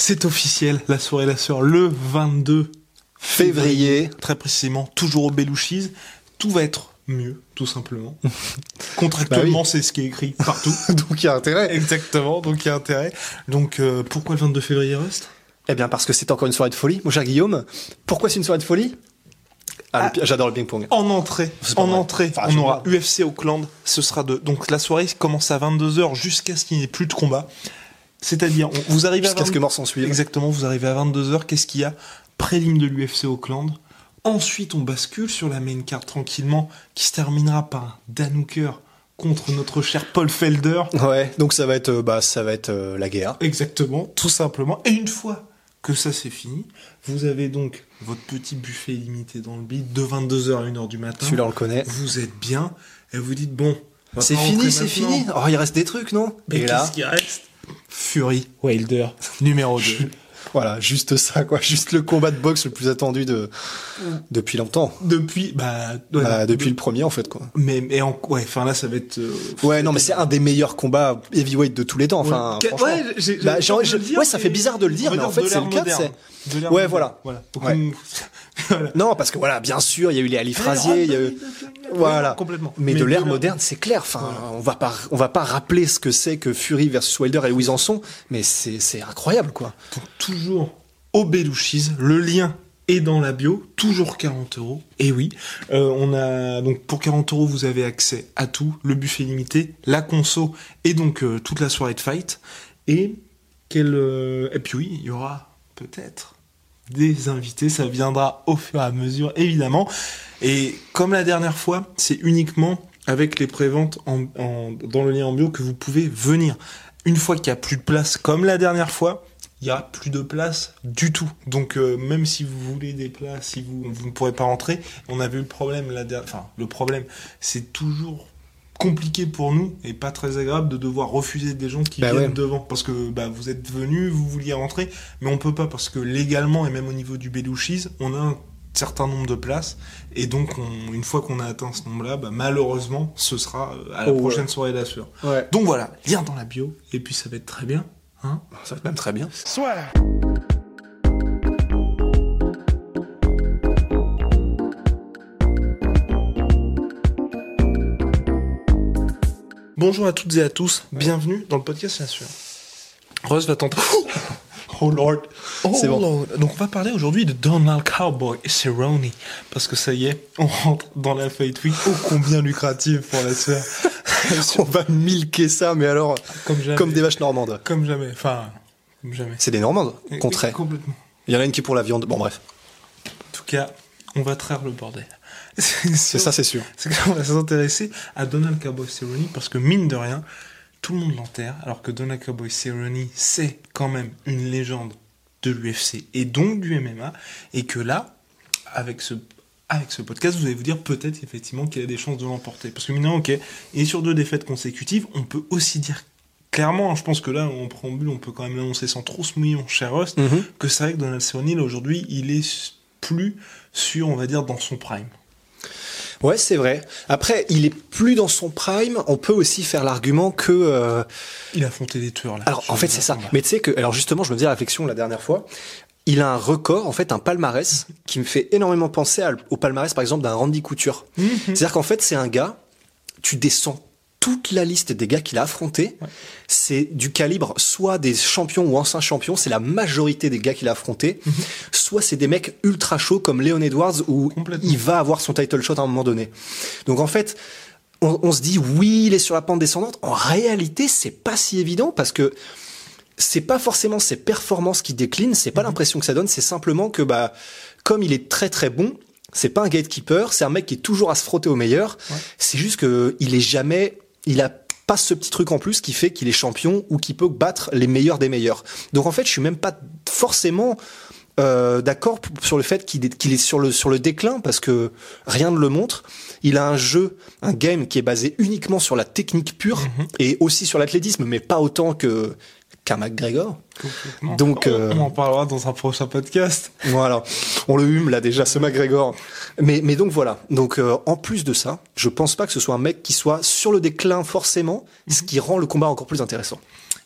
C'est officiel, la soirée La Sœur, le 22 Février. très précisément, toujours au Belouchise. Tout va être mieux, tout simplement. Contractuellement, c'est ce qui est écrit partout. Donc il y a intérêt. Exactement, donc il y a intérêt. Donc euh, pourquoi le 22 février Rust? Eh bien parce que c'est encore une soirée de folie, mon cher Guillaume. Pourquoi c'est une soirée de folie? Ah, pi- J'adore le ping-pong. En entrée, en vrai. entrée, Enfin, on aura. UFC Auckland. Ce sera de donc la soirée commence à 22h jusqu'à ce qu'il n'y ait plus de combat. C'est-à-dire, vous arrivez à Jusqu'à ce 22 que mort s'en suive. Exactement, vous arrivez à 22h, qu'est-ce qu'il y a? Prélim de l'UFC Auckland. Ensuite, on bascule sur la main card tranquillement, qui se terminera par un Dan Hooker contre notre cher Paul Felder. Ouais, donc ça va être, euh, bah, ça va être euh, la guerre. Exactement, tout simplement. Et une fois que ça c'est fini, vous avez donc votre petit buffet illimité dans le bide de 22h à 1h du matin. Celui-là on le connaît. Vous êtes bien et vous dites bon. C'est fini, c'est fini. Oh, il reste des trucs, non? Et Et là, qu'est-ce qui reste? Fury Wilder numéro 2. voilà, juste ça, quoi. Juste le combat de boxe le plus attendu de depuis longtemps. depuis bah, ouais, Bah, depuis de- le premier, en fait, quoi. mais mais en ouais, enfin là ça va être euh, Ouais, non, mais c'est un des meilleurs combats heavyweight de tous les temps. Enfin, Ouais, franchement. Bah, dire, ouais, ça fait bizarre de le dire, mais en fait, c'est le cas, Ouais, voilà. voilà. Donc, Ouais. on- voilà. Non, parce que voilà, bien sûr, il y a eu les Ali Frazier, il y a eu, voilà. complètement. Mais, de Mais l'ère de l'ère- moderne, c'est clair. Enfin, on va pas, on va pas rappeler ce que c'est que Fury versus Wilder et où ils en sont, mais c'est, incroyable, quoi. Donc, toujours au Belouchis, le lien est dans la bio, toujours 40 euros. Et oui, euh, on a donc pour 40 euros vous avez accès à tout, le buffet limité, la conso et donc euh, toute la soirée de fight. Et quel euh, et puis oui, il y aura peut-être des invités, ça viendra au fur et à mesure évidemment. Et comme la dernière fois, c'est uniquement avec les préventes en, dans le lien en bio que vous pouvez venir. Une fois qu'il n'y a plus de place, comme la dernière fois, il y a plus de place du tout. Donc euh, même si vous voulez des places, si vous, vous ne pourrez pas rentrer, on avait eu le problème la dernière, enfin le problème, c'est toujours compliqué pour nous et pas très agréable de devoir refuser des gens qui Bah viennent ouais. devant parce que bah, vous êtes venus, vous vouliez rentrer, mais on peut pas parce que légalement et même au niveau du Belouchis, on a un certain nombre de places et donc on- une fois qu'on a atteint ce nombre-là, bah, malheureusement, ce sera euh, à la Oh, ouais. prochaine soirée d'Assure. Ouais. Donc voilà, lien dans la bio et puis ça va être très bien. Hein Ça va être même très bien. Bonjour à toutes et à tous, bienvenue dans le podcast Bien sûr. Rose va tenter. Oh lord. Oh C'est bon. lord. Donc on va parler aujourd'hui de Donald Cowboy Cerrone parce que ça y est, on rentre dans la Fight Week ô combien lucrative pour la sphère. On va milquer ça, mais alors, comme jamais. comme des vaches normandes. Comme jamais. Enfin, comme jamais. C'est des normandes, contraire. Complètement. Il y en a une qui est pour la viande. Bon, bref. En tout cas, on va traire le bordel. C'est ça, c'est sûr. c'est qu'on va s'intéresser à Donald Cowboy Cerrone parce que mine de rien, tout le monde l'enterre, alors que Donald Cowboy Cerrone, c'est quand même une légende de l'UFC et donc du MMA, et que là, avec ce, avec ce podcast, vous allez vous dire peut-être effectivement qu'il a des chances de l'emporter. Parce que mine de rien, ok, et sur deux défaites consécutives, on peut aussi dire clairement, je pense que là, en préambule, on peut quand même l'annoncer sans trop se mouiller, mon cher Rust, Mhm. que c'est vrai que Donald Cerrone, là, aujourd'hui, il est plus sur, on va dire, dans son prime. Ouais, c'est vrai. Après, il est plus dans son prime. On peut aussi faire l'argument que. euh, Il a affronté des tueurs là. Alors, en fait, c'est ça. combat. Mais tu sais que, alors justement, je me faisais la réflexion la dernière fois. Il a un record, en fait, un palmarès qui me fait énormément penser à- au palmarès, par exemple, d'un Randy Couture. Mhm. C'est-à-dire qu'en fait, c'est un gars, tu descends toute la liste des gars qu'il a affrontés. C'est du calibre soit des champions ou anciens champions, c'est la majorité des gars qu'il a affrontés. Soit c'est des mecs ultra chauds comme Leon Edwards où il va avoir son title shot à un moment donné. Donc en fait, on, on se dit oui, il est sur la pente descendante. En réalité, c'est pas si évident parce que c'est pas forcément ses performances qui déclinent, c'est pas l'impression que ça donne, c'est simplement que bah comme il est très très bon, c'est pas un gatekeeper, c'est un mec qui est toujours à se frotter au meilleur. C'est juste que il est jamais, il a pas ce petit truc en plus qui fait qu'il est champion ou qui peut battre les meilleurs des meilleurs. Donc en fait, je suis même pas forcément euh, d'accord sur le fait qu'il est, qu'il est sur le sur le déclin parce que rien ne le montre. Il a un jeu, un game qui est basé uniquement sur la technique pure et aussi sur l'athlétisme, mais pas autant que Complètement. Donc, on, euh, on en parlera dans un prochain podcast. Voilà, on le hume là déjà, ce McGregor. Mais, mais donc voilà. Donc euh, en plus de ça, je pense pas que ce soit un mec qui soit sur le déclin forcément, ce qui rend le combat encore plus intéressant.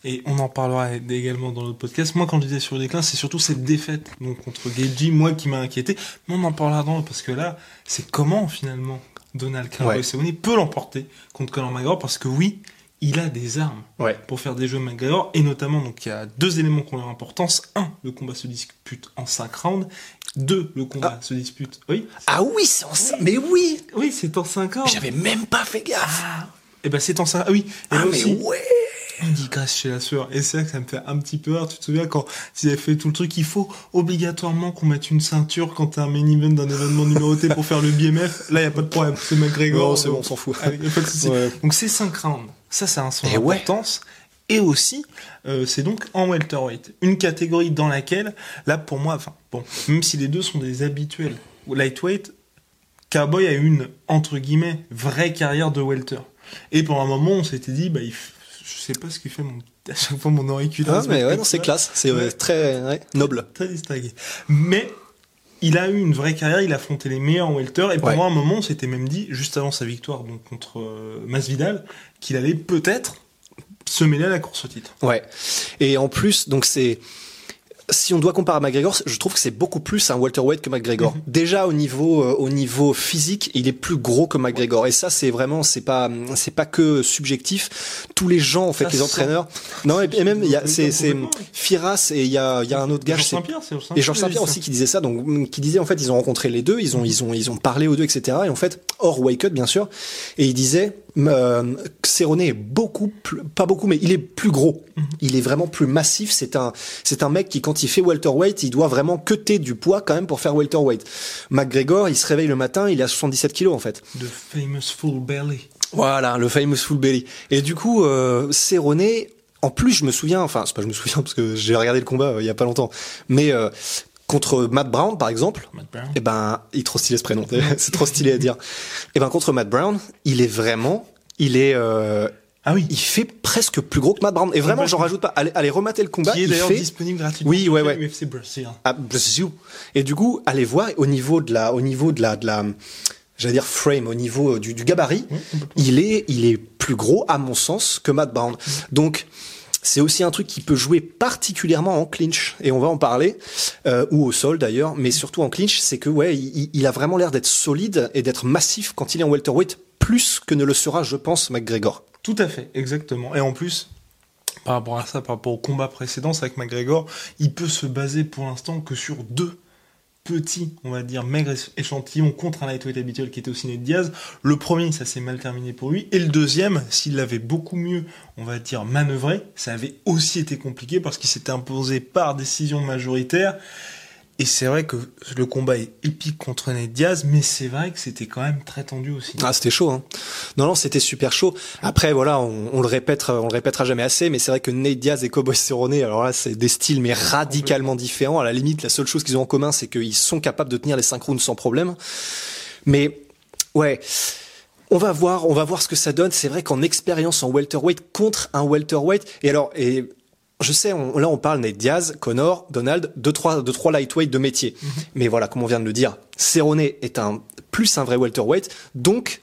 Et on en parlera également dans notre podcast. Moi, quand je disais sur le déclin, c'est surtout cette défaite donc contre Geji, moi qui m'a inquiété. Mais on en parlera dans parce que là, c'est comment finalement Donald Cowboy Ouais. Peut l'emporter contre Conor McGregor parce que oui, il a des armes Ouais. pour faire des jeux McGregor et notamment donc il y a deux éléments qui ont leur importance. Un, le combat se dispute en 5 rounds. Deux, le combat se dispute. Oui, Ah oui, c'est en ça. Mais oui, oui, c'est en 5 rounds. j'avais même pas fait gaffe. Et ben c'est en 5 Ah oui. Et ah là mais aussi, ouais. Grâce chez la sueur. Et c'est vrai que ça me fait un petit peu peur. Tu te souviens quand ils avaient fait tout le truc, il faut obligatoirement qu'on mette une ceinture quand t'es un main event d'un événement numéroté pour faire le BMF. Là, y a pas de problème. C'est McGregor. Non, c'est bon, on s'en fout. Allez, pas de. Ouais. Donc c'est 5 rounds. Ça, ça a son Et ouais. importance. Et aussi, euh, c'est donc en welterweight. Une catégorie dans laquelle, là, pour moi, enfin, bon, même si les deux sont des habituels lightweight, Cowboy a eu une, entre guillemets, vraie carrière de welter. Et pendant un moment, on s'était dit, bah, il je sais pas ce qu'il fait mon, à chaque fois mon auriculaire. Ah mais ouais, c'est classe, c'est Ouais. euh, très ouais, noble. Très distingué. Mais, il a eu une vraie carrière, il a affronté les meilleurs en welter, et pendant Ouais. un moment, on s'était même dit, juste avant sa victoire, donc contre euh, Masvidal, qu'il allait peut-être se mêler à la course au titre. Ouais. Et en plus, donc c'est si on doit comparer à McGregor, je trouve que c'est beaucoup plus un welterweight que McGregor. Déjà au niveau euh, au niveau physique, il est plus gros que McGregor. Et ça, c'est vraiment c'est pas c'est pas que subjectif. Tous les gens, en fait, Ça les sent. entraîneurs. Non, et, et même il y a c'est c'est. Firas et il y a il y a un autre gars. je Georges sais Saint-Pierre, c'est Georges et Georges Saint-Pierre aussi qui disait ça, donc mm, qui disait en fait ils ont rencontré les deux, ils ont ils ont ils ont parlé aux deux, etc. Et en fait hors Wake Up bien sûr, et il disait euh, Cerrone est beaucoup plus, pas beaucoup, mais il est plus gros. Il est vraiment plus massif. C'est un c'est un mec qui quand il fait welterweight, il doit vraiment cutter du poids quand même pour faire welterweight. McGregor, il se réveille le matin, il est à 77 kilos en fait. The famous full belly. Voilà, le famous full belly. Et du coup, euh, Cerrone, en plus, je me souviens, enfin, c'est pas je me souviens parce que j'ai regardé le combat euh, il y a pas longtemps, mais euh, contre Matt Brown, par exemple, Matt Brown. eh ben, il est trop stylé ce prénom, c'est trop stylé à dire. Eh ben, contre Matt Brown, il est vraiment, il est, euh, Ah oui. il fait presque plus gros que Matt Brown. Et vraiment, j'en rajoute pas. Allez, allez remater le combat. Qui est il d'ailleurs fait disponible gratuitement. Oui, ouais, ouais. UFC Brazil. ah, bless you. Et du coup, allez voir au niveau de la, au niveau de la, de la, j'allais dire frame, au niveau du, du gabarit, Oui, il est, il est plus gros à mon sens que Matt Brown. Donc c'est aussi un truc qui peut jouer particulièrement en clinch et on va en parler euh, ou au sol d'ailleurs, mais surtout en clinch, c'est que ouais, il, a vraiment l'air d'être solide et d'être massif quand il est en welterweight plus que ne le sera, je pense, McGregor. Tout à fait, exactement. Et en plus, par rapport à ça, par rapport au combat précédent, avec McGregor, il peut se baser pour l'instant que sur deux petits, on va dire, maigres échantillons contre un lightweight habituel qui était aussi Ned Diaz. Le premier, ça s'est mal terminé pour lui. Et le deuxième, s'il l'avait beaucoup mieux, on va dire, manœuvré, ça avait aussi été compliqué parce qu'il s'était imposé par décision majoritaire. Et c'est vrai que le combat est épique contre Ned Diaz, mais c'est vrai que c'était quand même très tendu aussi. Ah, c'était chaud. Hein. Non, non, c'était super chaud. Après, voilà, on, le répète, on le répétera jamais assez, mais c'est vrai que Nate Diaz et Cowboy Cerrone, alors là, c'est des styles mais radicalement différents. À la limite, la seule chose qu'ils ont en commun, c'est qu'ils sont capables de tenir les cinq sans problème. Mais ouais. On va voir, on va voir ce que ça donne. C'est vrai qu'en expérience en welterweight contre un welterweight, et alors, et je sais, on- là on parle Nate Diaz, Connor, Donald, deux trois, deux trois lightweight de métier. Mais voilà, comme on vient de le dire, Cerrone est un plus un vrai welterweight, donc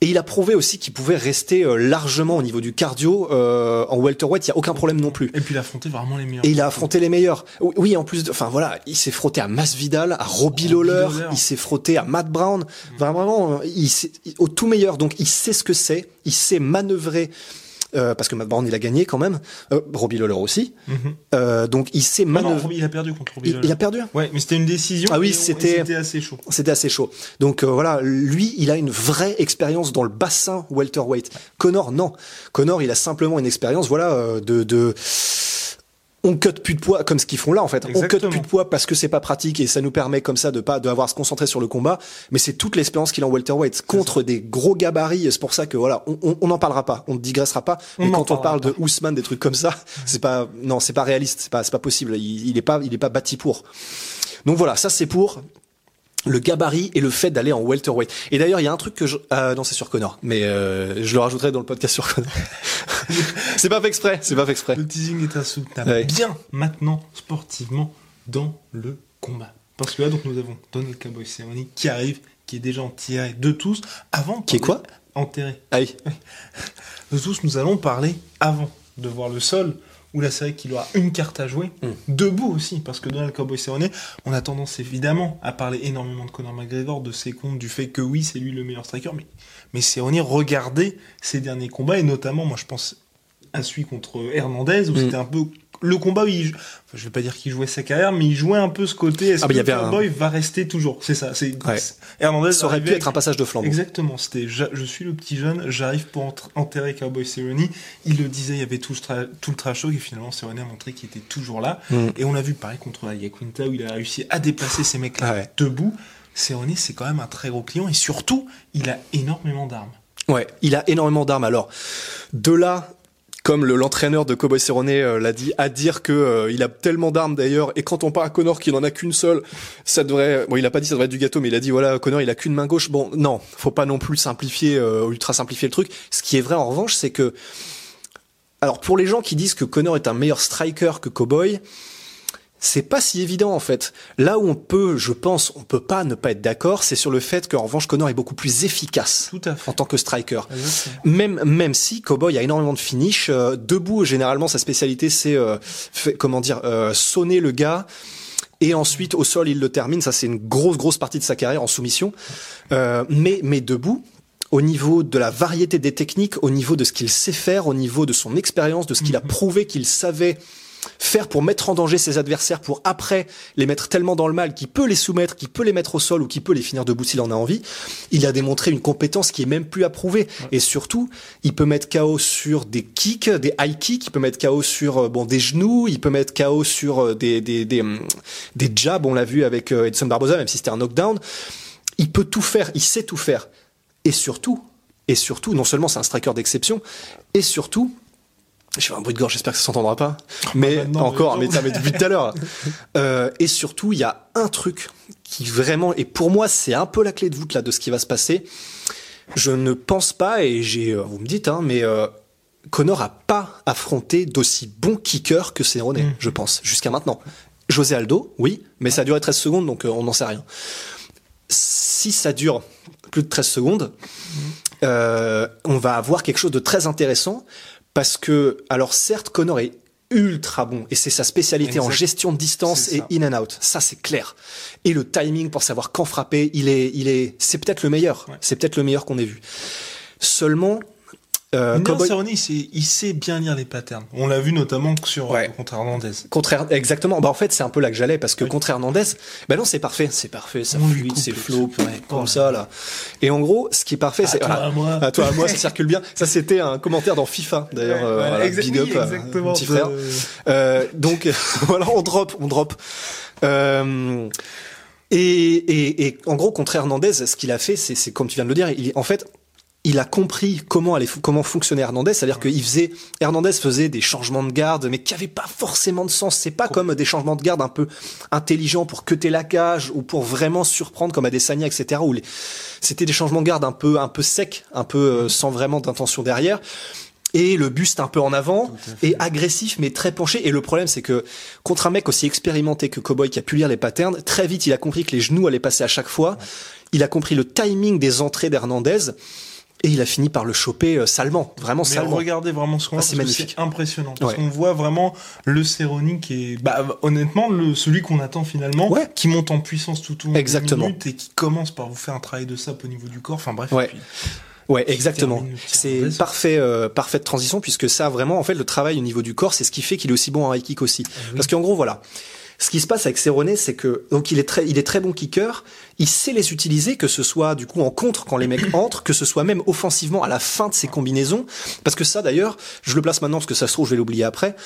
et il a prouvé aussi qu'il pouvait rester euh, largement au niveau du cardio euh, en welterweight, il y a aucun problème non plus. Et puis il a affronté vraiment les meilleurs. Et il a affronté les meilleurs. Oui, en plus de, enfin voilà, il s'est frotté à Masvidal, à Robbie Lawler, il s'est frotté à Matt Brown. Enfin, vraiment, il au tout meilleur. Donc il sait ce que c'est, il sait manœuvrer. Euh, parce que Matt Brown il a gagné quand même, euh, Robbie Lawler aussi. Euh, donc il non, manœuvrer. il a perdu contre Robbie il, il a perdu. Ouais, mais c'était une décision. Ah oui, c'était assez chaud. C'était assez chaud. Donc euh, voilà, lui, il a une vraie expérience dans le bassin welterweight. Connor, non. Connor, il a simplement une expérience, voilà, euh, de, de on cut plus de poids comme ce qu'ils font là en fait. On cut plus de poids parce que c'est pas pratique et ça nous permet comme ça de pas d'avoir à se concentrer sur le combat. Mais c'est toute l'expérience qu'il a en welterweight contre des gros gabarits. C'est pour ça que voilà, on, on, on en parlera pas, on ne digressera pas. On mais n'en quand on parle de Ousmane, des trucs comme ça, c'est pas non, c'est pas réaliste, c'est pas c'est pas possible. Il, il est pas il est pas bâti pour. Donc voilà, ça c'est pour le gabarit et le fait d'aller en welterweight. Et d'ailleurs, il y a un truc que je... Ah non, c'est sur Connor, mais euh, je le rajouterai dans le podcast sur Connor. c'est pas fait exprès, c'est pas fait exprès. Le teasing est insoutenable. Ouais. Bien maintenant, sportivement, dans le combat. Parce que là, donc, nous avons Donald Cowboy Cerrone qui arrive, qui est déjà enterré de tous. Avant. Qui est quoi? Enterré. Ah oui. De tous, nous allons parler avant de voir le sol. Où là, c'est vrai qu'il aura une carte à jouer. Mm. Debout aussi, parce que Donald Cowboy Cerrone, on a tendance évidemment à parler énormément de Conor McGregor, de ses comptes, du fait que oui, c'est lui le meilleur striker. Mais, mais Cerrone, regardez ses derniers combats, et notamment, moi, je pense à celui contre Hernandez, où Mm. c'était un peu le combat il, enfin, je vais pas dire qu'il jouait sa carrière, mais il jouait un peu ce côté. Est-ce Ah, bah, y que un- Cowboy va rester toujours? C'est ça. C'est Ouais. Hernandez Ça aurait pu avec- être un passage de flambeau. Exactement, c'était je, je suis le petit jeune, j'arrive pour enterrer Cowboy Cerrone. Il le disait, il y avait tout, le tra- tout le trash talk et finalement Cerrone a montré qu'il était toujours là. Mm. Et on l'a vu pareil contre Quinta où il a réussi à déplacer ces mecs-là Ah ouais. debout. Cerrone, c'est quand même un très gros client et surtout, il a énormément d'armes. Ouais, il a énormément d'armes. Alors, de là, comme le- l'entraîneur de Cowboy Cerrone euh, l'a dit, à dire que euh, il a tellement d'armes d'ailleurs, et quand on parle à Connor qu'il en a qu'une seule, ça devrait. Bon, il a pas dit ça devrait être du gâteau, mais il a dit voilà, Connor il a qu'une main gauche. Bon, non, faut pas non plus simplifier, euh, ultra simplifier le truc. Ce qui est vrai en revanche, c'est que, alors pour les gens qui disent que Connor est un meilleur striker que Cowboy. C'est pas si évident en fait. Là où on peut, je pense, on peut pas ne pas être d'accord, c'est sur le fait qu'en revanche Connor est beaucoup plus efficace Tout à fait. en tant que striker. Exactement. Même même si Cowboy a énormément de finish, euh, debout généralement sa spécialité c'est euh, comment dire euh, sonner le gars et ensuite au sol il le termine. Ça c'est une grosse grosse partie de sa carrière en soumission. Euh, mais mais debout. Au niveau de la variété des techniques, au niveau de ce qu'il sait faire, au niveau de son expérience, de ce qu'il a prouvé qu'il savait faire pour mettre en danger ses adversaires, pour après les mettre tellement dans le mal qu'il peut les soumettre, qu'il peut les mettre au sol ou qu'il peut les finir debout s'il en a envie, il a démontré une compétence qui est même plus à prouver. Et surtout, il peut mettre KO sur des kicks, des high kicks, il peut mettre KO sur euh, bon des genoux, il peut mettre KO sur euh, des des des, hum, des jabs, on l'a vu avec euh, Edson Barboza, même si c'était un knockdown. Il peut tout faire, il sait tout faire. Et surtout, et surtout, non seulement c'est un striker d'exception, et surtout, je fais un bruit de gorge, j'espère que ça s'entendra pas. Mais maintenant, encore, mais ça, mais depuis tout à l'heure. Euh, et surtout, il y a un truc qui vraiment, et pour moi, c'est un peu la clé de voûte là de ce qui va se passer. Je ne pense pas, et j'ai, euh, vous me dites, hein, mais euh, Connor a pas affronté d'aussi bon kicker que Cerrone, Mm. je pense, jusqu'à maintenant. José Aldo, oui, mais ça a duré 13 secondes, donc euh, on n'en sait rien. Si ça dure plus de 13 secondes, euh, on va avoir quelque chose de très intéressant parce que, alors certes, Connor est ultra bon et c'est sa spécialité en gestion de distance et in and out. Ça, c'est clair. Et le timing pour savoir quand frapper, il est, il est, c'est peut-être le meilleur. Ouais. C'est peut-être le meilleur qu'on ait vu. Seulement, euh, Cowboy- Cerrone, il sait, bien lire les patterns. On l'a vu notamment sur Ouais. euh, contre Hernandez. Contraire, exactement. Bah en fait, c'est un peu là que j'allais parce que Oui. contre Hernandez, bah non, c'est parfait, c'est parfait, ça fluide, c'est ouais. comme ça là. Et en gros, ce qui est parfait, c'est toi, à moi. à toi, à moi, ça circule bien. Ça, c'était un commentaire dans FIFA d'ailleurs. euh, voilà, big oui, up, exactement. petit frère. Euh, Euh, donc voilà, on drop, on drop. Euh, et, et, et en gros, contre Hernandez, ce qu'il a fait, c'est, c'est comme tu viens de le dire, il, en fait, il a compris comment allait, comment fonctionnait Hernandez, c'est-à-dire qu'il faisait, Hernandez faisait des changements de garde, mais qui avaient pas forcément de sens. C'est pas comme des changements de garde un peu intelligents pour cuter la cage ou pour vraiment surprendre comme Adesanya, etc. Où les, c'était des changements de garde un peu, un peu secs, un peu euh, sans vraiment d'intention derrière. Et le buste un peu en avant et agressif mais très penché. Et le problème c'est que contre un mec aussi expérimenté que Cowboy qui a pu lire les patterns, très vite il a compris que les genoux allaient passer à chaque fois. Il a compris le timing des entrées d'Hernandez et il a fini par le choper euh, salement, vraiment Mais salement. regardez vraiment ce qu'on Ah, voit, c'est magnifique. c'est impressionnant. Parce Ouais. qu'on voit vraiment le Cerrone qui est, bah, honnêtement, le, celui qu'on attend finalement, Ouais. qui monte en puissance tout au long Exactement. minutes et qui commence par vous faire un travail de sap au niveau du corps. Enfin bref. Ouais. et puis- Ouais, exactement. C'est parfait, euh, parfaite transition puisque ça vraiment en fait le travail au niveau du corps, c'est ce qui fait qu'il est aussi bon en high kick aussi. Ah oui. Parce qu'en gros voilà, Ce qui se passe avec Cerrone, c'est que donc il est très, il est très bon kicker. Il sait les utiliser, que ce soit du coup en contre quand les mecs entrent, que ce soit même offensivement à la fin de ses combinaisons. Parce que ça, d'ailleurs, je le place maintenant parce que ça se trouve je vais l'oublier après.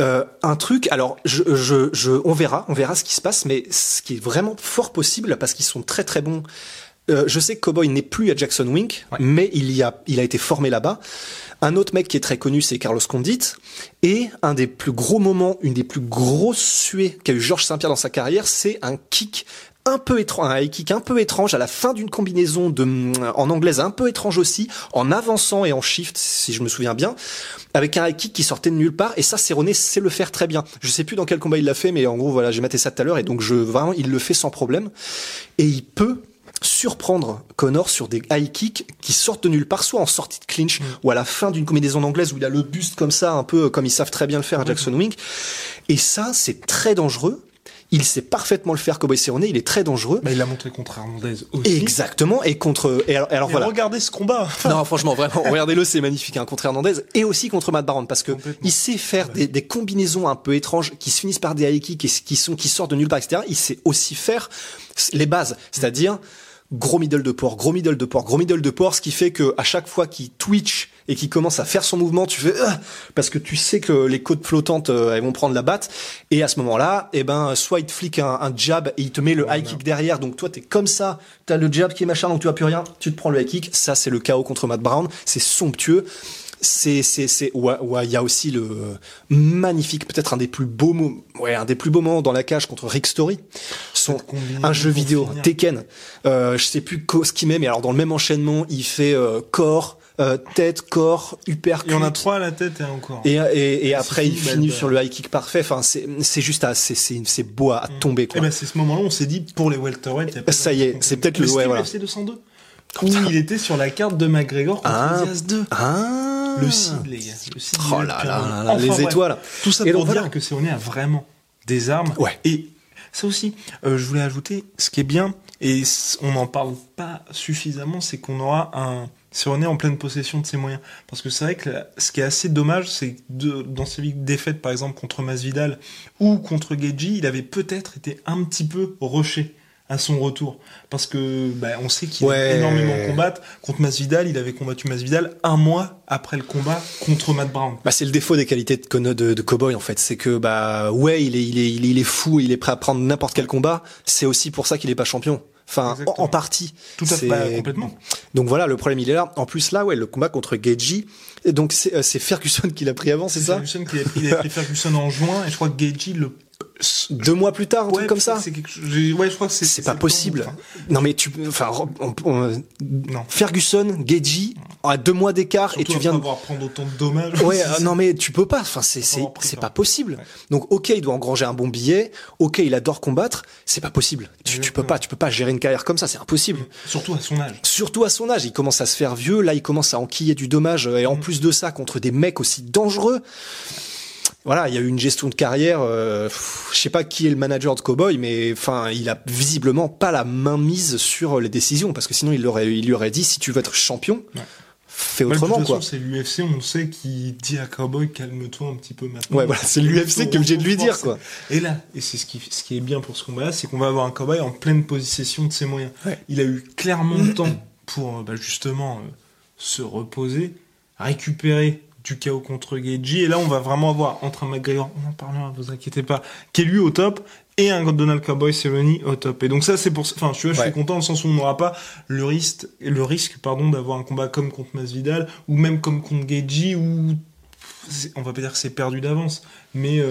Euh, un truc, alors je, je, je, on verra, on verra ce qui se passe, mais ce qui est vraiment fort possible parce qu'ils sont très très bons. Euh, je sais que Cowboy n'est plus à Jackson Wink, Ouais. mais il y a, il a été formé là-bas. Un autre mec qui est très connu, c'est Carlos Condit. Et un des plus gros moments, une des plus grosses suées qu'a eu Georges Saint-Pierre dans sa carrière, c'est un kick un peu étrange, un high kick un peu étrange à la fin d'une combinaison de, en anglaise un peu étrange aussi, en avançant et en shift, si je me souviens bien, avec un high kick qui sortait de nulle part. Et ça, Cerrone sait le faire très bien. Je sais plus dans quel combat il l'a fait, mais en gros, voilà, j'ai maté ça tout à l'heure et donc je, vraiment, il le fait sans problème. Et il peut surprendre Connor sur des high kicks qui sortent de nulle part, soit en sortie de clinch ou à la fin d'une combinaison anglaise où il a le buste comme ça, un peu comme ils savent très bien le faire à Jackson Wink. Et ça, c'est très dangereux. Il sait parfaitement le faire, Cowboy Cerrone. Il est très dangereux. Bah, il l'a montré contre Hernandez aussi. Exactement. Et contre. Et alors, alors Et voilà. regardez ce combat. Non, franchement, vraiment, regardez-le, c'est magnifique, hein, contre Hernandez et aussi contre Matt Barron, parce que il sait faire des, des combinaisons un peu étranges qui se finissent par des high kicks et qui sont qui sortent de nulle part, etc. Il sait aussi faire les bases, c'est-à-dire gros middle de port, gros middle de port, gros middle de port, ce qui fait que à chaque fois qu'il twitch et qu'il commence à faire son mouvement, tu fais Ah parce que tu sais que les côtes flottantes euh, elles vont prendre la batte. Et à ce moment-là, eh ben soit il te un, un jab et il te met le high kick derrière, donc toi t'es comme ça, t'as le jab qui est machin, donc tu vois plus rien, tu te prends le high kick, ça c'est le chaos contre Matt Brown, c'est somptueux. C'est c'est c'est ouais ouais, il y a aussi le magnifique peut-être un des plus beaux moments ouais un des plus beaux moments dans la cage contre Rick Story son un jeu vidéo finir. Tekken euh, je sais plus ce qu'il met mais alors dans le même enchaînement il fait euh, corps euh, tête corps uppercut Il y en a trois à la tête et encore. et, et, et après il fini, finit bah, sur le high kick parfait enfin c'est c'est juste à c'est c'est c'est beau à, à tomber quoi Et ben c'est ce moment-là, on s'est dit pour les welterweight, Ça y est, c'est peut-être le- ouais, voilà. UFC 202. Où il était sur la carte de McGregor contre Ah. Diaz 2. ah Le seed, les gars. Le oh du là Pierre là Benoît. là là, Enfin, les étoiles Tout ça Et pour donc, dire voilà. que Cerrone a vraiment des armes. Ouais. Et ça aussi, euh, je voulais ajouter, ce qui est bien, et on n'en parle pas suffisamment, c'est qu'on aura un Cerrone en pleine possession de ses moyens. Parce que c'est vrai que ce qui est assez dommage, c'est que dans ses défaites, par exemple, contre Masvidal ou contre Geji, il avait peut-être été un petit peu rushé à son retour. Parce que bah, on sait qu'il Ouais. a énormément combattre. Contre Masvidal, il avait combattu Masvidal un mois après le combat contre Matt Brown. Bah, c'est le défaut des qualités de, de, de Cowboy en fait, c'est que bah ouais il est il est il est, il est fou, il est prêt à prendre n'importe quel combat. C'est aussi pour ça qu'il est pas champion. Enfin en, Exactement. en partie. Tout à fait, bah, complètement. Donc voilà le problème il est là. En plus là ouais le combat contre et donc c'est euh, c'est Ferguson qui l'a pris avant c'est ça? Ferguson qui pris, il a pris Ferguson en juin et je crois que le. Deux mois plus tard un Ouais, truc comme ça. c'est quelque chose- j'ai- Ouais, je crois que c'est. C'est pas possible. enfin. Non mais tu enfin on- on- Non. Ferguson, Geji à deux mois d'écart et tu viens avoir prendre autant de dommages. Ouais, euh, non mais tu peux pas. Enfin, c'est c'est pas possible. Ouais. Donc ok, il doit engranger un bon billet. Ok, il adore combattre. C'est pas possible. Tu, tu peux pas, tu peux pas gérer une carrière comme ça. C'est impossible. Surtout à son âge. Surtout à son âge, il commence à se faire vieux. Là, il commence à enquiller du dommage. Et Mm. en plus de ça, contre des mecs aussi dangereux. Voilà, il y a eu une gestion de carrière. Euh, je sais pas qui est le manager de Cowboy, mais enfin, il a visiblement pas la main mise sur les décisions, parce que sinon, il aurait, il lui aurait dit si tu veux être champion, Ouais. fais de autrement quoi. c'est l'UFC, on sait qu'il dit à Cowboy calme-toi un petit peu maintenant. Ouais, voilà, c'est l'UFC qui est obligé de lui dire quoi. Et là, et c'est ce qui, ce qui est bien pour ce combat-là, c'est qu'on va avoir un Cowboy en pleine possession de ses moyens. Ouais. Il a eu clairement le temps pour euh, bah, justement euh, se reposer, récupérer du chaos contre Geji. Et là, on va vraiment avoir entre un McGregor, on en parlera, vous inquiétez pas, qui est lui au top, et un Donald Cowboy Cerrone au top. Et donc ça, c'est pour, enfin, tu vois, je Ouais. suis content dans le sens où on n'aura pas le risque, le risque, pardon, d'avoir un combat comme contre Masvidal ou même comme contre Geji où on va pas dire que c'est perdu d'avance, mais euh,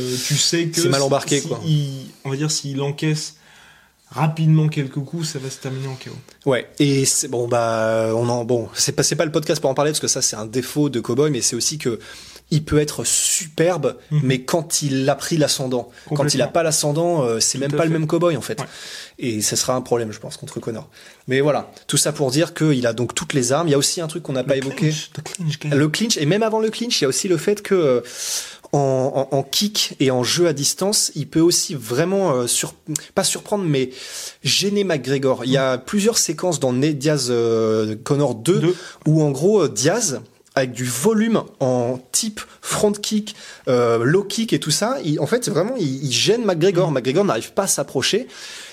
Euh, tu sais que C'est mal embarqué, si quoi. il- on va dire s'il encaisse rapidement quelques coups, ça va se terminer en chaos. Ouais, et c'est bon bah on en bon, c'est pas le podcast pour en parler parce que ça c'est un défaut de Cowboy mais c'est aussi que il peut être superbe, Mhm. mais quand il a pris l'ascendant, quand il a pas l'ascendant, euh, c'est même pas le même cowboy en fait. Ouais. Et ce sera un problème, je pense, contre Connor. Mais voilà, tout ça pour dire qu'il a donc toutes les armes. Il y a aussi un truc qu'on n'a pas évoqué. clinch. Le clinch, et même avant le clinch, il y a aussi le fait que euh, en, en, en kick et en jeu à distance, il peut aussi vraiment euh, sur, pas surprendre, mais gêner McGregor. Il y a plusieurs séquences dans Ned Diaz euh, Connor 2 Deux. où en gros euh, Diaz avec du volume en type front kick, euh, low kick et tout ça, il, en fait vraiment il, il gêne McGregor. McGregor n'arrive pas à s'approcher.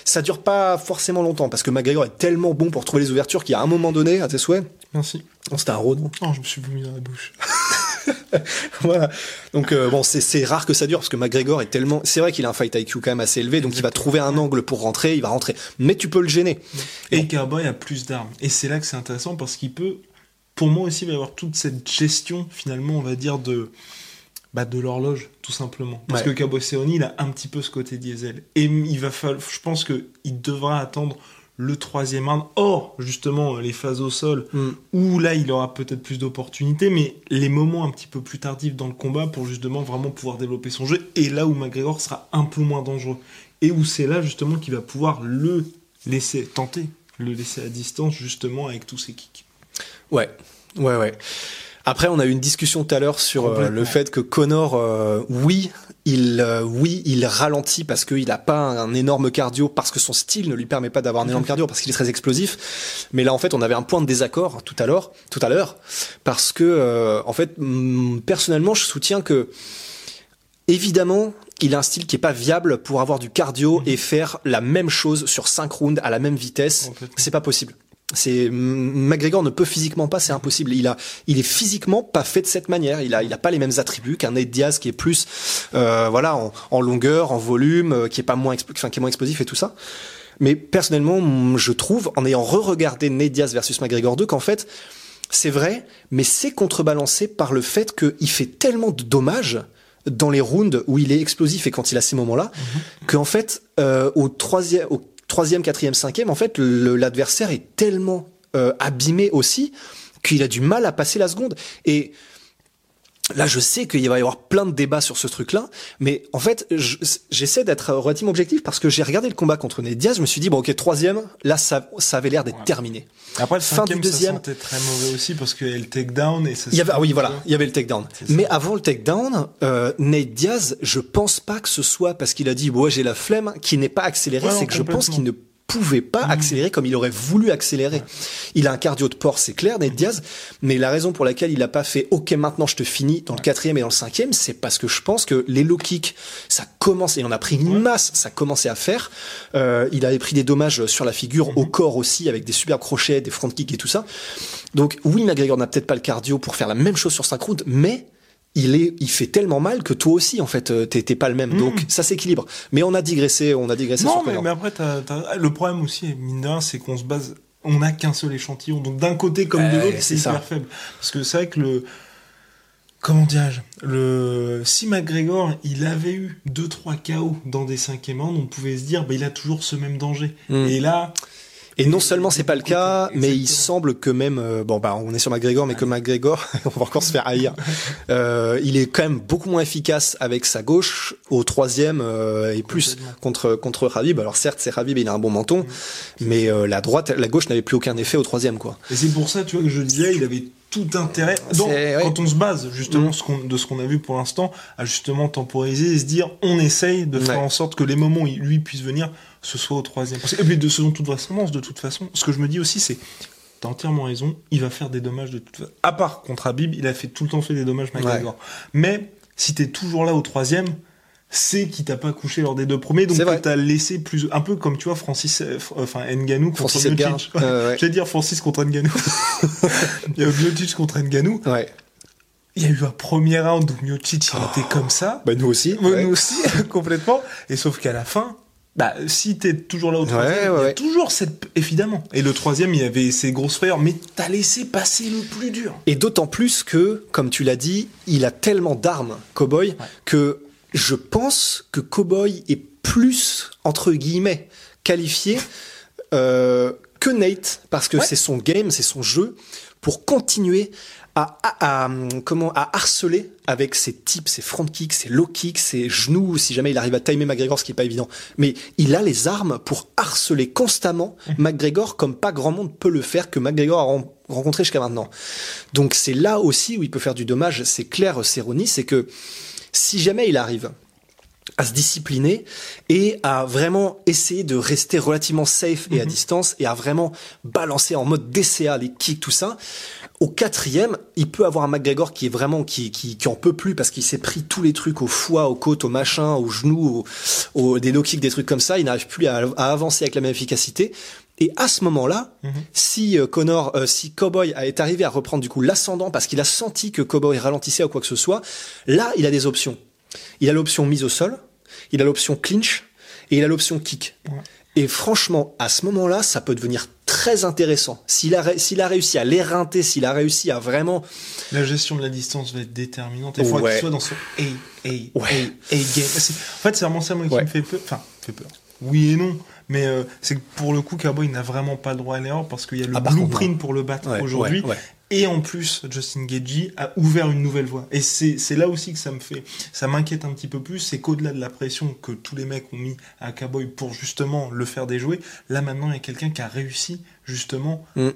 Ça dure pas forcément longtemps parce que McGregor est tellement bon pour trouver les ouvertures qu'à un moment donné, à tes souhaits, Merci. oh, c'était un road. Oh, je me suis vomi dans la bouche. voilà. Donc euh, bon, c'est rare que ça dure parce que McGregor est tellement. C'est vrai qu'il a un fight IQ quand même assez élevé, donc il va trouver un angle pour rentrer, il va rentrer. Mais tu peux le gêner. Et Cowboy a plus d'armes. Et c'est là que c'est intéressant parce qu'il peut, pour moi aussi, il va y avoir toute cette gestion, finalement, on va dire, de, bah, de l'horloge, tout simplement. Parce Ouais. que Cerrone, il a un petit peu ce côté diesel. Et il va falloir, je pense qu'il devra attendre le troisième round. Or, justement, les phases au sol, Mm. où là, il aura peut-être plus d'opportunités, mais les moments un petit peu plus tardifs dans le combat pour justement vraiment pouvoir développer son jeu. Et là où McGregor sera un peu moins dangereux. Et où c'est là, justement, qu'il va pouvoir le laisser tenter, le laisser à distance, justement, avec tous ses kicks. Ouais, ouais, ouais. Après, on a eu une discussion tout à l'heure sur euh, le fait que Connor, euh, oui, il, euh, oui, il ralentit parce qu'il a pas un énorme cardio, parce que son style ne lui permet pas d'avoir un énorme cardio, parce qu'il est très explosif. Mais là, en fait, on avait un point de désaccord tout à l'heure, tout à l'heure, parce que, euh, en fait, mm, personnellement, je soutiens que, évidemment, il a un style qui est pas viable pour avoir du cardio et faire la même chose sur 5 rounds à la même vitesse. C'est pas possible. C'est McGregor ne peut physiquement pas, c'est impossible. Il a, il est physiquement pas fait de cette manière. Il a, il a pas les mêmes attributs qu'un Ned Diaz qui est plus, euh, voilà, en, en longueur, en volume, euh, qui est pas moins, enfin, qui est moins explosif et tout ça. Mais personnellement, je trouve, en ayant re-regardé Ned Diaz versus McGregor 2, qu'en fait, c'est vrai, mais c'est contrebalancé par le fait qu'il fait tellement de dommages dans les rounds où il est explosif et quand il a ces moments-là, qu'en fait, euh, au troisième, au troisième, quatrième, cinquième, en fait, l'adversaire est tellement euh, abîmé aussi qu'il a du mal à passer la seconde. Et Là, je sais qu'il va y avoir plein de débats sur ce truc-là, mais en fait, je- j'essaie d'être relativement objectif parce que j'ai regardé le combat contre Ned Diaz, je me suis dit, bon, ok, troisième, là, ça, ça avait l'air d'être Ouais. terminé. Après, le Fin du deuxième. ça sentait très mauvais aussi parce qu'il y a le takedown et ça Il y avait, ah oui, voilà, il y avait le takedown. Mais avant le takedown, euh, Nate Diaz, je pense pas que ce soit parce qu'il a dit, ouais, j'ai la flemme, qu'il n'est pas accéléré, Ouais, c'est que je pense qu'il ne pouvait pas Mmh. accélérer comme il aurait voulu accélérer. Il a un cardio de porc, c'est clair, Nate Diaz, mais la raison pour laquelle il a pas fait, ok, maintenant je te finis dans le quatrième et dans le cinquième, c'est parce que je pense que les low kicks, ça commence, et on a pris une masse, ça commençait à faire. Euh, il avait pris des dommages sur la figure, au corps aussi, avec des superbes crochets, des front kicks et tout ça. Donc oui, McGregor n'a peut-être pas le cardio pour faire la même chose sur 5 rounds, mais il est, il fait tellement mal que toi aussi, en fait, euh, t'es pas le même. Donc ça s'équilibre. Mais on a digressé, on a digressé Non, sur mais, mais après, t'as- le problème aussi, mine de c'est qu'on se base. On n'a qu'un seul échantillon. Donc d'un côté comme de l'autre, c'est hyper faible. Parce que c'est vrai que le. Comment dirais-je le... Si McGregor, il avait eu 2-3 KO dans des cinquièmes rounds, on pouvait se dire, bah, il a toujours ce même danger. Mm. Et là, Et non seulement c'est pas le cas, Exactement. mais il semble que même, euh, bon bah on est sur McGregor, mais que McGregor, on va encore se faire haïr. Euh, il est quand même beaucoup moins efficace avec sa gauche au troisième euh, et plus contre contre Khabib. Alors certes c'est Khabib, il a un bon menton, mais euh, la droite, la gauche n'avait plus aucun effet au troisième quoi. Et c'est pour ça, tu vois, que je disais, il avait tout intérêt. Donc, C'est- ouais. quand on se base, justement, Mm. ce qu'on- de ce qu'on a vu pour l'instant, à justement temporiser et se dire, on essaye de faire Ouais. en sorte que les moments où il- lui puisse venir, ce soit au troisième. Parce que- puis, de toute vraisemblance, de toute façon, ce que je me dis aussi, c'est, t'as entièrement raison, il va faire des dommages de toute façon. À part contre Habib, il a fait tout le temps fait des dommages McGregor. Mais, si t'es toujours là au troisième, c'est qu'il t'a pas couché lors des deux premiers, donc t'as laissé plus, un peu comme tu vois Francis, euh, enfin Nganou contre Francis. Miocic. Euh, ouais. Je vais dire Francis contre Nganou. il y a Miocic contre Nganou. Ouais. Il y a eu un premier round où Miocic il était comme ça. Bah nous aussi. Ouais, ouais. Nous aussi, complètement. Et sauf qu'à la fin, bah, si t'es toujours là au troisième, Ouais, ouais, il y a ouais. toujours cette, évidemment. Et le troisième, il y avait ses grosses frayeurs, mais t'as laissé passer le plus dur. Et d'autant plus que, comme tu l'as dit, il a tellement d'armes, Cowboy, que je pense que Cowboy est plus, entre guillemets, qualifié euh, que Nate, parce que c'est son game, c'est son jeu, pour continuer à, à- à, comment à harceler avec ses tips, ses front kicks, ses low kicks, ses genoux, si jamais il arrive à timer McGregor, ce qui est pas évident. Mais il a les armes pour harceler constamment McGregor comme pas grand monde peut le faire que McGregor a ren- rencontré jusqu'à maintenant. Donc c'est là aussi où il peut faire du dommage. C'est clair, Cerrone, c'est que si jamais il arrive à se discipliner et à vraiment essayer de rester relativement safe et à distance et à vraiment balancer en mode DCA les kicks tout ça. Au quatrième, il peut avoir un McGregor qui est vraiment qui qui, qui en peut plus parce qu'il s'est pris tous les trucs au foie, aux côtes, aux machins, aux genoux, aux, aux- des low kicks, des trucs comme ça. Il n'arrive plus à, à avancer avec la même efficacité. Et à ce moment-là, si euh, Connor, euh, si Cowboy est arrivé à reprendre du coup l'ascendant parce qu'il a senti que Cowboy ralentissait ou quoi que ce soit, là il a des options. Il a l'option mise au sol, il a l'option clinch et il a l'option kick. Et franchement, à ce moment-là, ça peut devenir très intéressant. S'il a, s'il a réussi à l'éreinter, s'il a réussi à vraiment... La gestion de la distance va être déterminante. Il faut Ouais. qu'il soit dans son A, A, Ouais. A, A game. C'est- En fait, c'est vraiment ça moi, qui Ouais. me fait peur. Enfin, fait peur. Oui et non. Mais euh, c'est que pour le coup, Cowboy n'a vraiment pas le droit à l'erreur parce qu'il y a le Ah, contre, blueprint pour le battre aujourd'hui. Et en plus, Justin Gagey a ouvert une nouvelle voie. Et c'est c'est là aussi que ça me fait, ça m'inquiète un petit peu plus, c'est qu'au-delà de la pression que tous les mecs ont mis à Cowboy pour justement le faire déjouer, là maintenant il y a quelqu'un qui a réussi justement Mm.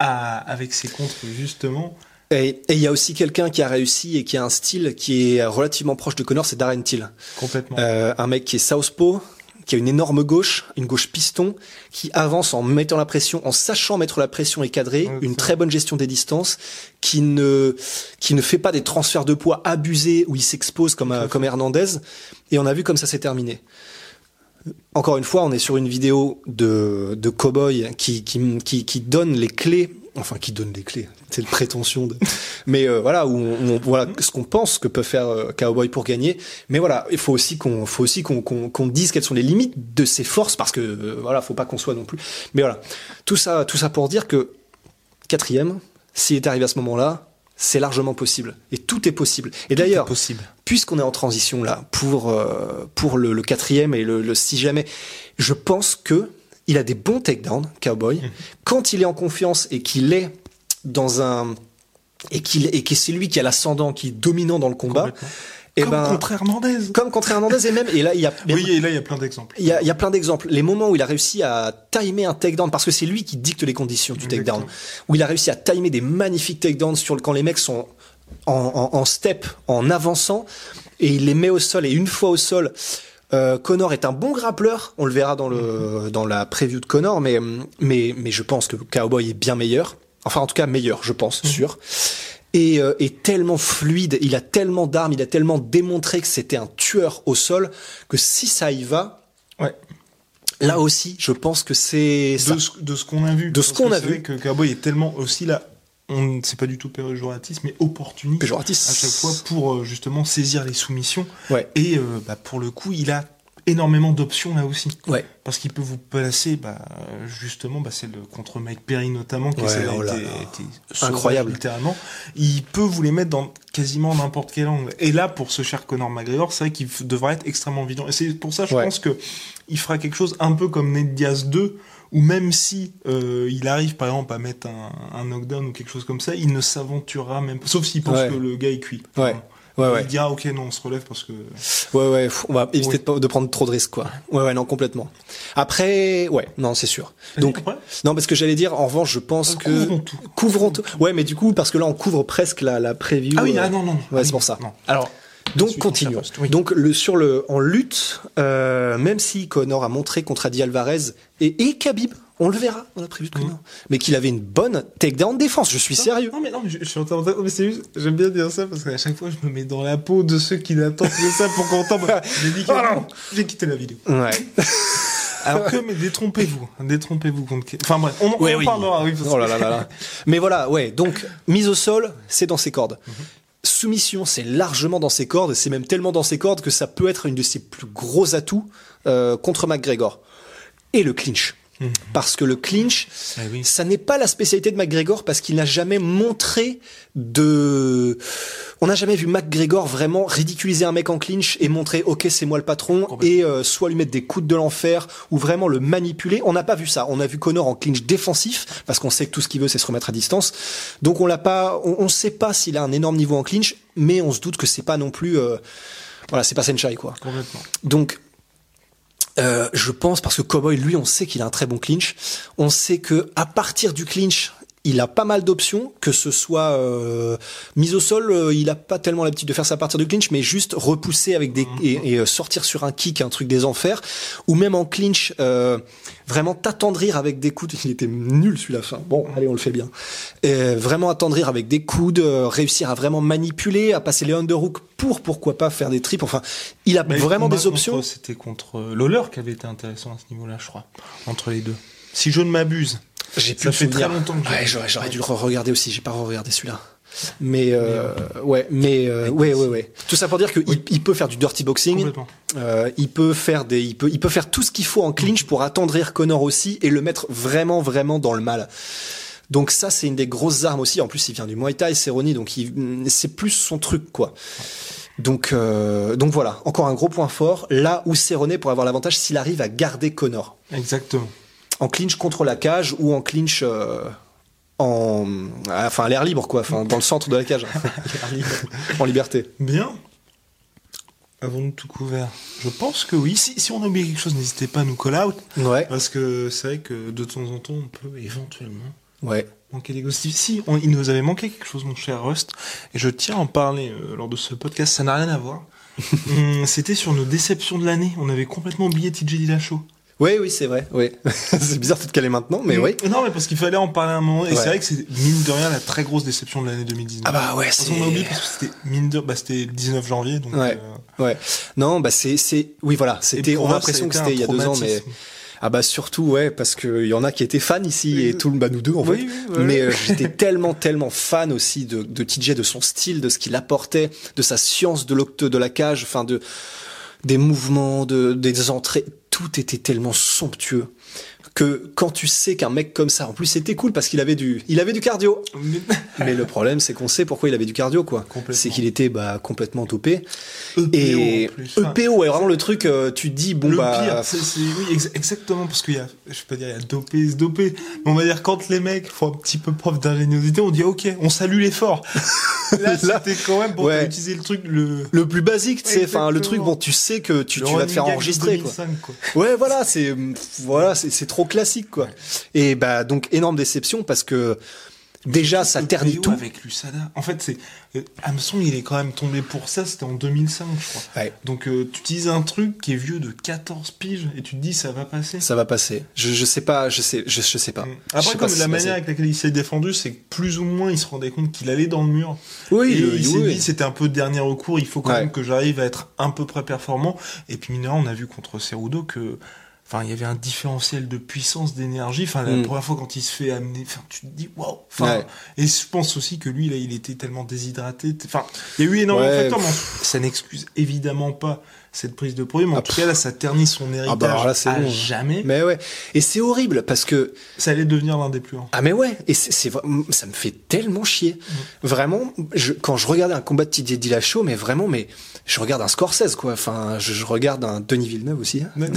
à, avec ses contres justement. Et et il y a aussi quelqu'un qui a réussi et qui a un style qui est relativement proche de Connor, c'est Darren Till. Complètement. Euh, un mec qui est southpaw, qui a une énorme gauche, une gauche piston, qui avance en mettant la pression, en sachant mettre la pression et cadrer, une très bonne gestion des distances, qui ne qui ne fait pas des transferts de poids abusés où il s'expose comme euh, comme Hernandez. Et on a vu comme ça s'est terminé. Encore une fois, on est sur une vidéo de de cowboy qui qui qui, qui donne les clés. Enfin, qui donne les clés. C'est le prétention de. Mais euh, voilà, où on, on- voilà ce qu'on pense que peut faire euh, Cowboy pour gagner. Mais voilà, il faut aussi qu'on, faut aussi qu'on, qu'on, dise quelles sont les limites de ses forces parce que euh, voilà, faut pas qu'on soit non plus. Mais voilà, tout ça, tout ça pour dire que quatrième, s'il est arrivé à ce moment-là, c'est largement possible et tout est possible. Et d'ailleurs, puisqu'on est en transition là pour euh, pour le, le quatrième et le, le si jamais, je pense que il a des bons takedowns, Cowboy. Mhm. Quand il est en confiance et qu'il est dans un et qu'il et que c'est lui qui a l'ascendant, qui est dominant dans le combat, et Comme ben contre Hernandez. comme contre Hernandez et même et là il y a Oui, et là il y a plein d'exemples. il y a, il y a plein d'exemples. Les moments où il a réussi à timer un takedown, parce que c'est lui qui dicte les conditions du takedown, où il a réussi à timer des magnifiques takedowns sur le, quand les mecs sont en, en, en step, en avançant, et il les met au sol. Et une fois au sol, euh, Connor est un bon grappleur. On le verra dans le dans la preview de Connor, mais mais mais je pense que Cowboy est bien meilleur. Enfin, en tout cas, meilleur, je pense, sûr. Et euh, est tellement fluide, il a tellement d'armes, il a tellement démontré que c'était un tueur au sol que si ça y va, Ouais. Là aussi, je pense que c'est. De ce, de ce qu'on a vu. De ce qu'on a c'est vu. que Cowboy est tellement aussi là. On, c'est pas du tout péjoratif, mais opportuniste. Péjoratif. À chaque fois pour euh, justement saisir les soumissions. Ouais. Et euh, bah, pour le coup, il a énormément d'options là aussi. Ouais. Parce qu'il peut vous placer, bah, justement, bah, c'est le contre Mike Perry notamment, qui Ouais, oh là été- là. été Incroyable. littéralement. Il peut vous les mettre dans quasiment n'importe quel angle. Et là, pour ce cher Conor McGregor, c'est vrai qu'il f- devra être extrêmement vigilant. Et c'est pour ça, je Ouais. pense que il fera quelque chose un peu comme Ned Diaz 2, où même si euh, il arrive, par exemple, à mettre un, un knockdown ou quelque chose comme ça, il ne s'aventurera même pas. Sauf s'il pense Ouais. que le gars est cuit. Ouais. Ouais, ouais. Il dira, ok, non, on se relève parce que... Ouais, ouais, on va éviter Oui. de, prendre trop de risques, quoi. Ouais, ouais, non, complètement. Après, ouais, non, c'est sûr. Donc, non, parce que j'allais dire, en revanche, je pense que. Couvrons tout. Couvrons tout. Ouais, mais du coup, parce que là, on couvre presque la, la preview. Ah oui, euh, ah non, non. non. Ouais, Ah c'est pour ça. non. Alors, Donc continuons. oui. Donc le sur le en lutte, euh, même si Connor a montré contre Adi Alvarez et, et Khabib, on le verra dans la prévue de Connor, mais qu'il avait une bonne takedown défense. Je suis sérieux. Non mais non mais je, je suis en train de- mais c'est juste j'aime bien dire ça parce qu'à chaque fois je me mets dans la peau de ceux qui n'attendent que ça pour qu'on tombe. J'ai dit que Oh j'ai quitté la vidéo. Ouais. Alors que mais détrompez-vous, hein, détrompez-vous contre Enfin bref, on, on Ouais, en oui. parlera oui, parce Oh que- là là là là. Mais voilà, ouais. Donc mise au sol, c'est dans ses cordes. Mhm. Soumission, c'est largement dans ses cordes. C'est même tellement dans ses cordes que ça peut être une de ses plus gros atouts euh, contre McGregor. Et le clinch. Parce que le clinch, Ah oui. ça n'est pas la spécialité de McGregor parce qu'il n'a jamais montré de. On n'a jamais vu McGregor vraiment ridiculiser un mec en clinch et montrer ok c'est moi le patron et euh, soit lui mettre des coups de l'enfer ou vraiment le manipuler. On n'a pas vu ça. On a vu Connor en clinch défensif parce qu'on sait que tout ce qu'il veut c'est se remettre à distance. Donc on l'a pas. On, on sait pas s'il a un énorme niveau en clinch, mais on se doute que c'est pas non plus. euh, voilà, c'est pas Senchai quoi. Complètement. Donc, euh, je pense parce que Cowboy, lui, on sait qu'il a un très bon clinch. On sait que à partir du clinch, il a pas mal d'options, que ce soit euh, mise au sol, euh, il a pas tellement l'habitude de faire ça à partir du clinch, mais juste repousser avec des et, et, euh, sortir sur un kick, un truc des enfers, ou même en clinch, euh, vraiment t'attendrir avec des coudes. Il était nul celui-là. Fin. Bon, allez, on le fait bien. Euh, vraiment attendrir avec des coudes, euh, réussir à vraiment manipuler, à passer les underhooks pour pourquoi pas faire des trips. Enfin, il a Mais vraiment des options. C'était contre euh, Lawler qui avait été intéressant à ce niveau-là, je crois. Entre les deux. Si je ne m'abuse. J'ai Ça fait très longtemps que j'ai- Ouais, j'aurais, j'aurais dû le regarder aussi. J'ai pas regardé celui-là. Mais euh, ouais, mais euh, ouais, ouais, ouais. Tout ça pour dire qu'il il peut faire du dirty boxing. Euh, il peut faire des, il peut, il peut faire tout ce qu'il faut en clinch pour attendrir Connor aussi et le mettre vraiment, vraiment dans le mal. Donc ça, c'est une des grosses armes aussi. En plus, il vient du Muay Thai, Cerrone, donc il- c'est plus son truc, quoi. Donc, euh, donc voilà, encore un gros point fort. Là où Cerrone pourrait avoir l'avantage s'il arrive à garder Connor Exactement. En clinch contre la cage ou en clinch euh, en enfin à l'air libre quoi enfin dans le centre de la cage en liberté Bien. Avons-nous tout couvert? Je pense que oui. Si, si on a oublié quelque chose, n'hésitez pas à nous call out. ouais Parce que c'est vrai que de temps en temps, on peut éventuellement ouais manquer des ghosts. Si, on- il nous avait manqué quelque chose, mon cher Rust. Et je tiens à en parler euh, lors de ce podcast. Ça n'a rien à voir. Hum, C'était sur nos déceptions de l'année. On avait complètement oublié TJ Dillashaw. Oui oui c'est vrai oui c'est bizarre de te caler maintenant mais oui Non, mais parce qu'il fallait en parler un moment. Et Ouais. c'est vrai que c'est, mine de rien, la très grosse déception de l'année 2019. ah bah ouais c'est qu'on a oublié parce que c'était, mine de, bah, c'était le 19 janvier. Donc, Ouais. euh, ouais non bah c'est c'est oui voilà c'était on a l'impression que c'était il y a deux ans mais ah bah surtout ouais parce que il y en a qui étaient fans ici et tout le bah nous deux en fait Oui, ouais. mais euh, j'étais tellement tellement fan aussi de, de TJ de son style de ce qu'il apportait de sa science de l'octe de la cage enfin de des mouvements de des entrées tout était tellement somptueux que quand tu sais qu'un mec comme ça en plus c'était cool parce qu'il avait du il avait du cardio Mais- le problème c'est qu'on sait pourquoi il avait du cardio quoi c'est qu'il était bah complètement topé EPO et en plus. Enfin, EPO ouais vraiment le truc euh, tu dis bon le bah pire, c'est, c'est- oui, ex- exactement, parce qu'il y a, je pas dire, il y a dopé, se dopé, mais on va dire, quand les mecs font un petit peu preuve d'ingéniosité, on dit, ok, on salue l'effort. Là, Là, c'était quand même pour ouais. utiliser le truc, le, le plus basique tu sais enfin le truc bon tu sais que tu, vas te faire enregistrer quoi 2005, quoi. Ouais, voilà, c'est voilà, c'est c'est trop classique quoi. Et bah donc énorme déception parce que déjà ça ternit tout. avec Lusada. En fait, c'est, euh, Hamson, il est quand même tombé pour ça, c'était en 2005, je crois. Ouais. Donc, euh, tu utilises un truc qui est vieux de 14 piges, et tu te dis, ça va passer. Ça va passer. Je, je sais pas, je sais, je, je sais pas. Mm. Je Après, sais comme pas la manière passé. avec laquelle il s'est défendu, c'est que plus ou moins il se rendait compte qu'il allait dans le mur. Oui, et euh, il s'est oui. dit c'était un peu dernier recours, il faut quand Ouais. même que j'arrive à être un peu près performant. Et puis mineur, on a vu contre Cerudo que enfin il y avait un différentiel de puissance, d'énergie. Enfin la Mm. première fois quand il se fait amener, enfin tu te dis waouh. Enfin Ouais. et je pense aussi que lui là il était tellement déshydraté. Enfin il y a eu énormément Ouais, de facteurs, mais ça n'excuse évidemment pas cette prise de. Mais en Ah, tout cas là ça ternit son héritage Ah bah alors là, c'est à bon. jamais. Mais ouais. Et c'est horrible parce que Ça allait devenir l'un des plus grands. ah mais ouais. Et c'est ça me fait tellement chier. Mm. Vraiment, je, quand je regardais un combat de TJ Dillashaw, mais vraiment, mais je regarde un Scorsese quoi. Enfin, je, je regarde un Denis Villeneuve aussi. hein.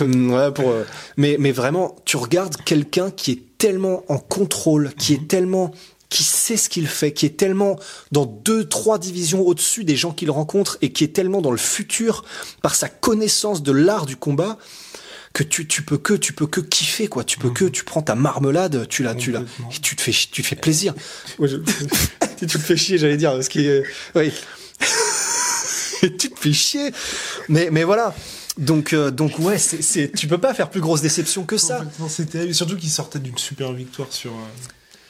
Mm, ouais, pour, euh, mais, mais vraiment, tu regardes quelqu'un qui est tellement en contrôle, qui est tellement, qui sait ce qu'il fait, qui est tellement dans deux, trois divisions au-dessus des gens qu'il rencontre et qui est tellement dans le futur par sa connaissance de l'art du combat que tu, tu peux que, tu peux que kiffer, quoi. Tu peux que, tu prends ta marmelade, tu la, tu la, et tu te fais, tu te fais plaisir. Ouais, je- tu te fais chier, j'allais dire, parce qu'il est, oui. Et tu te fais chier. Mais, mais voilà. Donc, euh, donc ouais, c'est, tu peux pas faire plus grosse déception que ça. C'était surtout qu'il sortait d'une super victoire sur euh,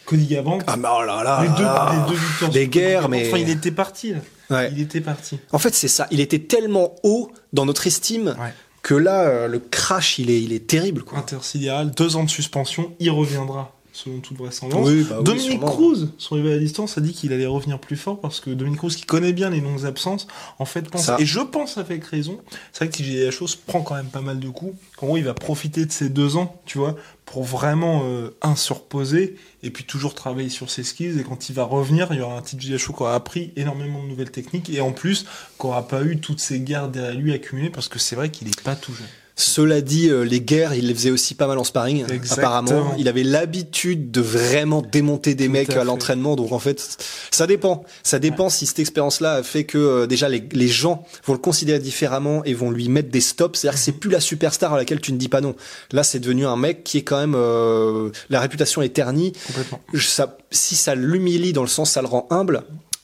Cody. Ah, oh là là. les, deux, là. les deux victoires. Des guerres, mais- Enfin, il était parti. Là. Ouais. Il était parti. En fait, c'est ça. Il était tellement haut dans notre estime Ouais. que là, euh, le crash, il est, il est terrible, quoi. Intersidéral, deux ans de suspension, il reviendra selon toute vraisemblance. Oui, bah oui, Dominique. Cruz, son rival à distance, a dit qu'il allait revenir plus fort parce que Dominique Cruz, qui connaît bien les longues absences, en fait pense, Ça. et je pense avec raison, c'est vrai que TJDHO se prend quand même pas mal de coups. En gros, il va profiter de ces deux ans, tu vois, pour vraiment, euh, un, se reposer, et puis toujours travailler sur ses skills, et quand il va revenir, il y aura un TJDHO qui aura appris énormément de nouvelles techniques, et en plus, qui aura pas eu toutes ces guerres derrière lui accumulées, parce que c'est vrai qu'il est pas tout jeune. Cela dit, euh, les guerres, il les faisait aussi pas mal en sparring, Exactement. apparemment. Il avait l'habitude de vraiment démonter des Tout mecs à l'entraînement, donc en fait, ça dépend. Ça dépend si cette expérience-là a fait que euh, déjà les, les gens vont le considérer différemment et vont lui mettre des stops. C'est-à-dire que c'est plus la superstar à laquelle tu ne dis pas non. Là, c'est devenu un mec qui est quand même euh, la réputation est ternie. Complètement. Ça, si ça l'humilie dans le sens ça le rend humble,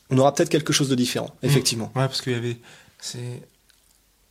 on aura peut-être quelque chose de différent, effectivement. Ouais, parce qu'il y avait. C'est.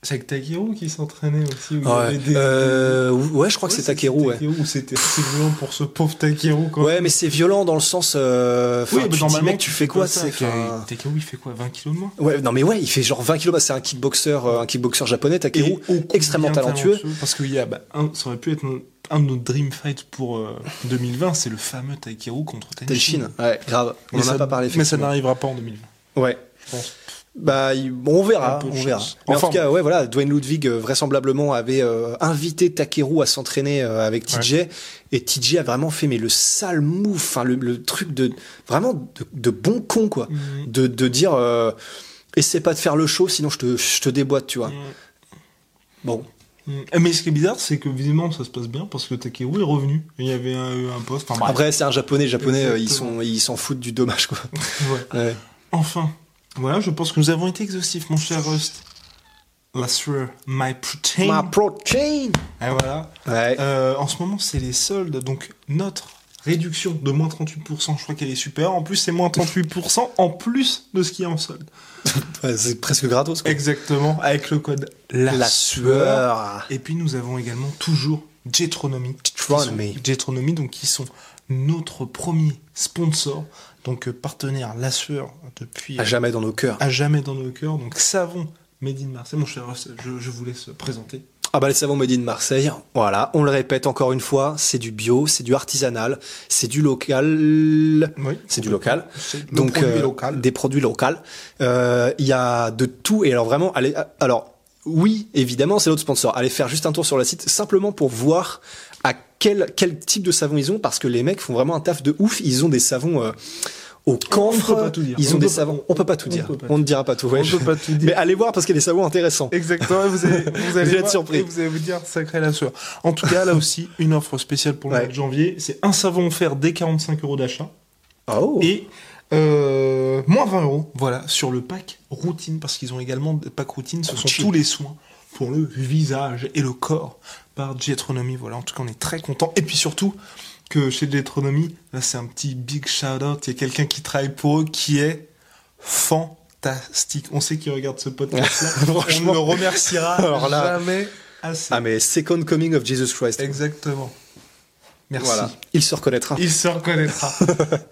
C'est avec Takeru qui s'entraînait aussi. où Ouais, avait des- Euh, ouais, je crois que c'est Takeru, ouais. C'était assez violent pour ce pauvre Takeru, quoi. Ouais, mais c'est violent dans le sens. Euh, oui, mais normalement, mec, tu fais quoi Takeru, il fait quoi 20 kilos de moins? Ouais, non mais ouais, il fait genre 20 kilos. Bah, c'est un kickboxer, euh, un kickboxer japonais, Takeru, extrêmement talentueux. Parce a. Bah, un, ça aurait pu être un, un de nos dream fights pour euh, 2020, c'est le fameux Takeru contre Tenshin. Telshin, ouais, grave. On Mais en a ça- pas parlé. Mais ça n'arrivera pas en 2020, Ouais. je pense. Bah, bon, on verra, on verra. Mais Enfin, en tout cas, ouais, voilà, Dwayne Ludwig euh, vraisemblablement avait euh, invité Takeru à s'entraîner euh, avec TJ, et TJ a vraiment fait mais le sale move, enfin le, le truc de vraiment de, de bon con quoi, Mhm. de, de dire essaie pas de faire le show, sinon je te, je te déboîte, tu vois. Mhm. Bon, Mm. Mais ce qui est bizarre, c'est que visiblement ça se passe bien parce que Takeru est revenu. Il y avait un, un poste. Enfin, après c'est un japonais, les japonais ils sont ils s'en foutent du dommage quoi. Ouais. Ouais. Enfin, voilà, je pense que nous avons été exhaustifs, mon cher Rust. La sueur, my protein. Ma protein. Et voilà. Ouais. Euh, en ce moment, c'est les soldes, donc notre réduction de moins 38%, je crois qu'elle est super. En plus, c'est moins 38% en plus de ce qui est en solde. C'est presque gratos quoi. Exactement, avec le code La, La sueur. sueur. Et puis, nous avons également toujours Jetronomy. Jetronomy. Jetronomy, donc qui sont notre premier sponsor, donc euh, partenaire La Sueur depuis À jamais dans nos cœurs. à jamais dans nos cœurs. Donc savon Made in Marseille. Mon cher je, je vous laisse présenter. Ah bah les savons made in Marseille, voilà, on le répète encore une fois, c'est du bio, c'est du artisanal, c'est du local, Oui, c'est du local. Donc euh, local. des produits locaux. Euh, Il y a de tout et alors vraiment, allez, alors oui, évidemment, c'est notre sponsor. Allez faire juste un tour sur le site simplement pour voir à quel quel type de savon ils ont parce que les mecs font vraiment un taf de ouf. Ils ont des savons euh, au camphre, peut pas tout dire. ils On ont des peut pas- savons. On peut pas tout on dire. On ne dira pas tout. ouais. On peut pas tout dire. Mais allez voir parce qu'il y a des savons intéressants. Exactement, vous allez, vous allez être voir surpris. et vous allez vous dire sacré la sueur. En tout cas, là aussi, une offre spéciale pour le Ouais. mois de janvier. C'est un savon offert dès 45 euros d'achat Oh. et euh, moins 20 euros, voilà, sur le pack routine, parce qu'ils ont également des packs routine, ce sont Routine. tous les soins pour le visage et le corps par Jetronomy. Voilà, en tout cas, on est très content. Et puis surtout, que chez Jetronomy, là, c'est un petit big shout out. Il y a quelqu'un qui travaille pour eux qui est fantastique. On sait qu'il regarde ce podcast-là. on Franchement. le remerciera Alors là- jamais assez. Ah mais Second Coming of Jesus Christ. Exactement. Merci. Voilà. Il se reconnaîtra. Il se reconnaîtra.